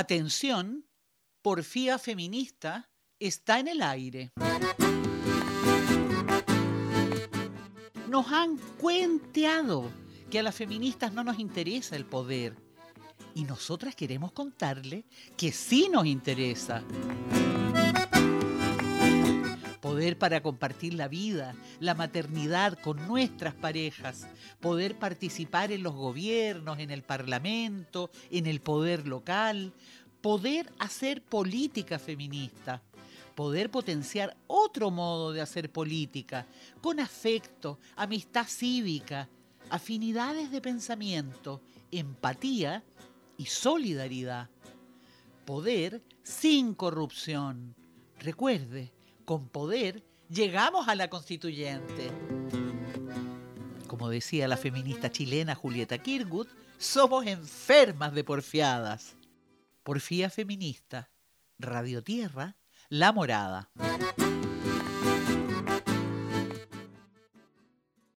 Atención, porfía feminista está en el aire. Nos han cuenteado que a las feministas no nos interesa el poder. Y nosotras queremos contarle que sí nos interesa. Para compartir la vida, la maternidad con nuestras parejas, poder participar en los gobiernos, en el parlamento, en el poder local, poder hacer política feminista, poder potenciar otro modo de hacer política, con afecto, amistad cívica, afinidades de pensamiento, empatía y solidaridad. Poder sin corrupción. Recuerde, con poder llegamos a la constituyente. Como decía la feminista chilena Julieta Kirgut, somos enfermas de porfiadas. Porfía feminista, Radio Tierra, La Morada.